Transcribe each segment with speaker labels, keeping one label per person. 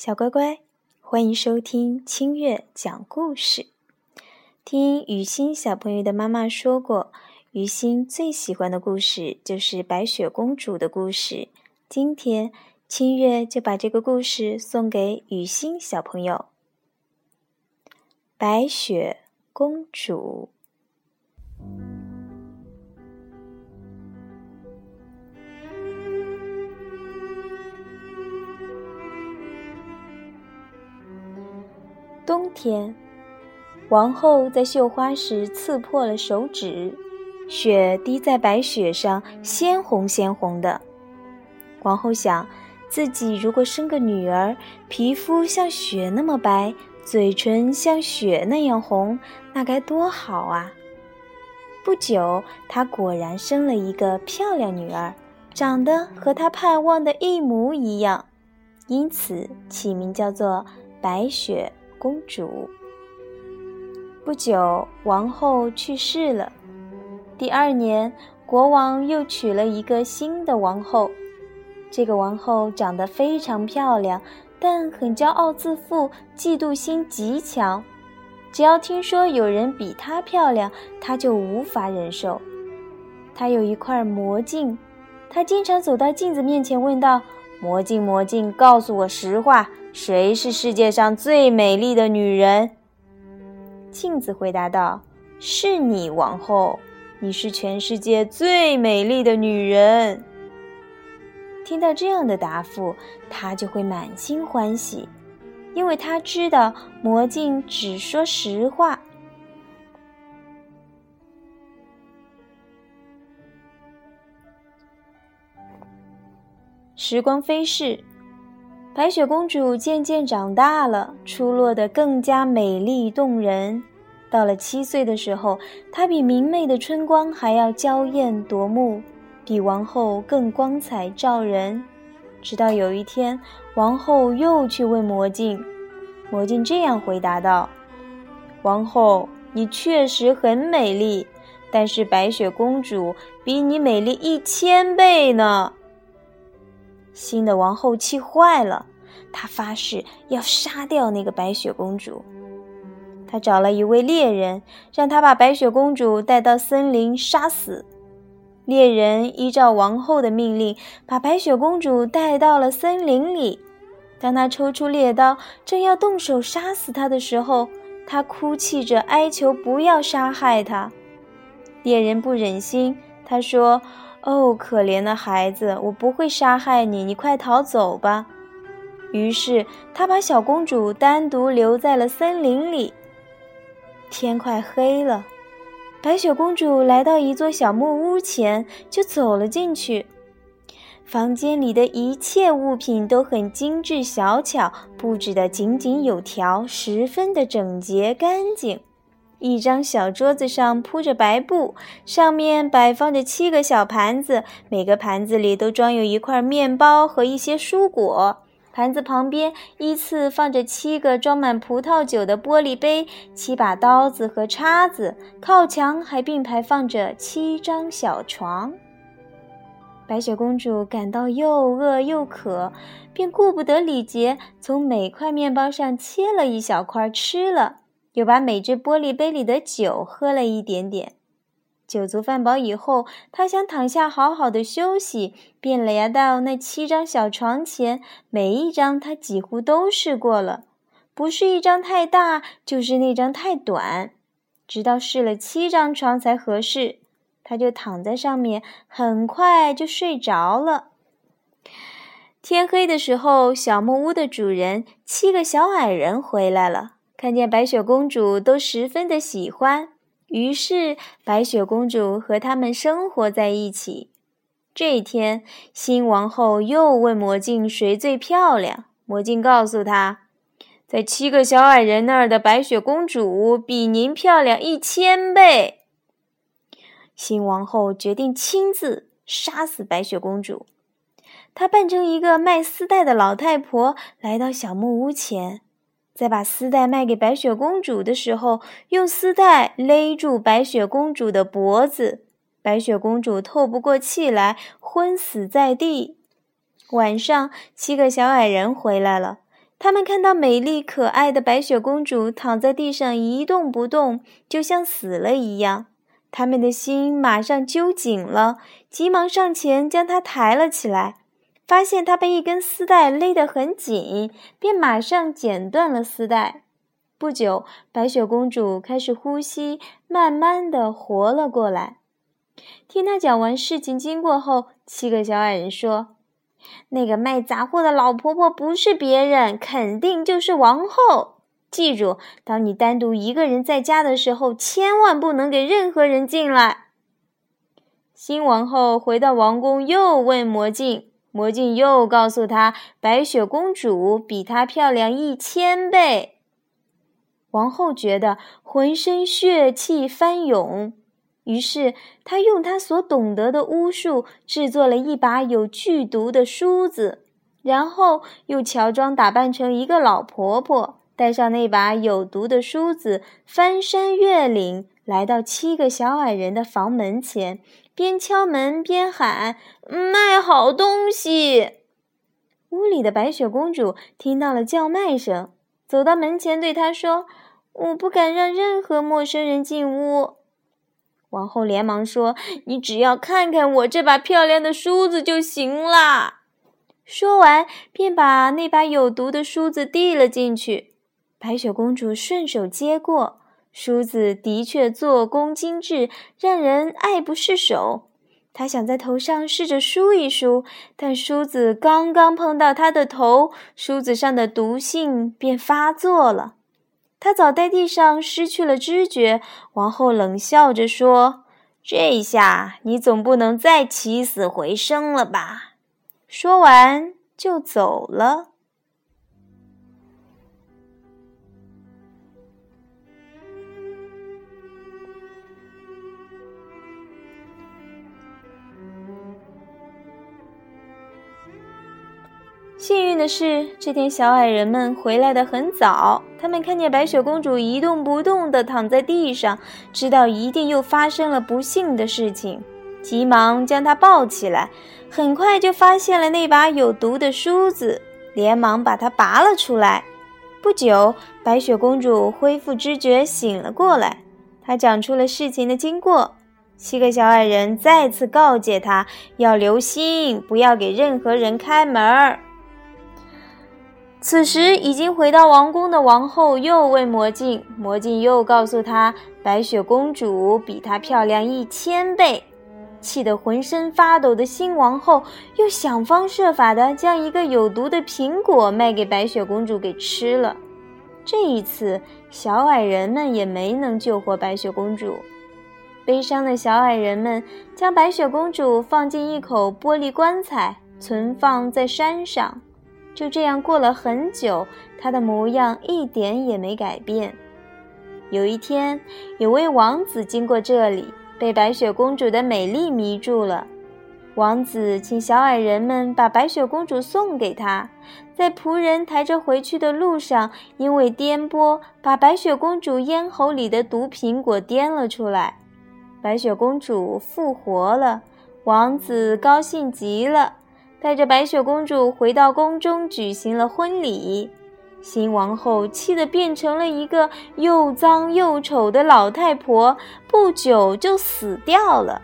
Speaker 1: 小乖乖，欢迎收听清月讲故事。听雨欣小朋友的妈妈说过，雨欣最喜欢的故事就是白雪公主的故事。今天清月就把这个故事送给雨欣小朋友。白雪公主。冬天，王后在绣花时刺破了手指，血滴在白雪上，鲜红鲜红的。王后想，自己如果生个女儿，皮肤像雪那么白，嘴唇像雪那样红，那该多好啊！不久，她果然生了一个漂亮女儿，长得和她盼望的一模一样，因此起名叫做白雪。公主不久，王后去世了。第二年，国王又娶了一个新的王后。这个王后长得非常漂亮，但很骄傲自负，嫉妒心极强。只要听说有人比她漂亮，她就无法忍受。她有一块魔镜，她经常走到镜子面前，问道：“魔镜，魔镜，告诉我实话。”谁是世界上最美丽的女人？镜子回答道：“是你，王后，你是全世界最美丽的女人。”听到这样的答复，她就会满心欢喜，因为她知道魔镜只说实话。时光飞逝。白雪公主渐渐长大了，出落得更加美丽动人。到了七岁的时候，她比明媚的春光还要娇艳夺目，比王后更光彩照人。直到有一天，王后又去问魔镜，魔镜这样回答道：“王后，你确实很美丽，但是白雪公主比你美丽一千倍呢。”新的王后气坏了，她发誓要杀掉那个白雪公主。她找了一位猎人，让他把白雪公主带到森林杀死。猎人依照王后的命令，把白雪公主带到了森林里。当他抽出猎刀，正要动手杀死她的时候，她哭泣着哀求不要杀害她。猎人不忍心，他说。哦，可怜的孩子，我不会杀害你，你快逃走吧。于是他把小公主单独留在了森林里。天快黑了，白雪公主来到一座小木屋前，就走了进去。房间里的一切物品都很精致小巧，布置得井井有条，十分的整洁干净。一张小桌子上铺着白布，上面摆放着七个小盘子，每个盘子里都装有一块面包和一些蔬果。盘子旁边依次放着七个装满葡萄酒的玻璃杯，七把刀子和叉子。靠墙还并排放着七张小床。白雪公主感到又饿又渴，便顾不得礼节，从每块面包上切了一小块吃了。又把每只玻璃杯里的酒喝了一点点，酒足饭饱以后，他想躺下好好的休息，便来到那七张小床前。每一张他几乎都试过了，不是一张太大，就是那张太短，直到试了七张床才合适，他就躺在上面，很快就睡着了。天黑的时候，小木屋的主人七个小矮人回来了。看见白雪公主都十分的喜欢，于是白雪公主和他们生活在一起。这一天，新王后又问魔镜谁最漂亮。魔镜告诉她，在七个小矮人那儿的白雪公主比您漂亮一千倍。新王后决定亲自杀死白雪公主。她扮成一个卖丝带的老太婆，来到小木屋前。在把丝带卖给白雪公主的时候，用丝带勒住白雪公主的脖子，白雪公主透不过气来，昏死在地。晚上，七个小矮人回来了，他们看到美丽可爱的白雪公主躺在地上一动不动，就像死了一样。他们的心马上揪紧了，急忙上前将她抬了起来。发现她被一根丝带勒得很紧，便马上剪断了丝带。不久，白雪公主开始呼吸，慢慢的活了过来。听她讲完事情经过后，七个小矮人说。那个卖杂货的老婆婆不是别人，肯定就是王后。记住，当你单独一个人在家的时候，千万不能给任何人进来。新王后回到王宫，又问魔镜，魔镜又告诉她，白雪公主比她漂亮一千倍。王后觉得浑身血气翻涌。于是，她用她所懂得的巫术制作了一把有剧毒的梳子，然后又乔装打扮成一个老婆婆，带上那把有毒的梳子，翻山越岭，来到七个小矮人的房门前，边敲门边喊：“卖好东西！”屋里的白雪公主听到了叫卖声，走到门前，对他说：“我不敢让任何陌生人进屋。”王后连忙说：“你只要看看我这把漂亮的梳子就行了。”说完，便把那把有毒的梳子递了进去。白雪公主顺手接过梳子，的确做工精致，让人爱不释手。他想在头上试着梳一梳，但梳子刚刚碰到他的头，梳子上的毒性便发作了。他倒在地上，失去了知觉。王后冷笑着说：“这下你总不能再起死回生了吧？”说完就走了。幸运的是，这天小矮人们回来的很早。他们看见白雪公主一动不动地躺在地上，知道一定又发生了不幸的事情，急忙将她抱起来。很快就发现了那把有毒的梳子，连忙把它拔了出来。不久，白雪公主恢复知觉，醒了过来。她讲出了事情的经过。七个小矮人再次告诫她要留心，不要给任何人开门儿。此时，已经回到王宫的王后又问魔镜，魔镜又告诉她，白雪公主比她漂亮一千倍。气得浑身发抖的新王后又想方设法的将一个有毒的苹果卖给白雪公主给吃了。这一次，小矮人们也没能救活白雪公主。悲伤的小矮人们将白雪公主放进一口玻璃棺材，存放在山上。就这样过了很久，她的模样一点也没改变。有一天，有位王子经过这里，被白雪公主的美丽迷住了。王子请小矮人们把白雪公主送给他。在仆人抬着回去的路上，因为颠簸，把白雪公主咽喉里的毒苹果颠了出来。白雪公主复活了，王子高兴极了。带着白雪公主回到宫中，举行了婚礼。新王后气得变成了一个又脏又丑的老太婆，不久就死掉了。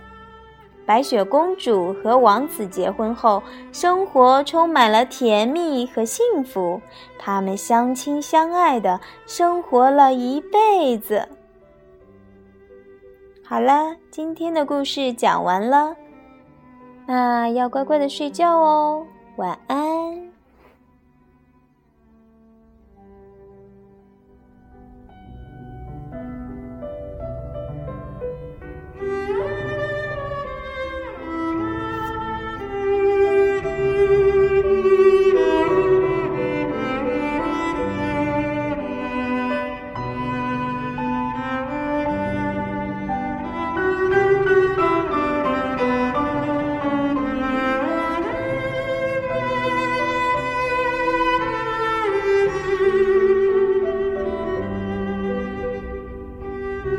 Speaker 1: 白雪公主和王子结婚后，生活充满了甜蜜和幸福。他们相亲相爱的生活了一辈子。好了，今天的故事讲完了。那要乖乖的睡觉哦，晚安。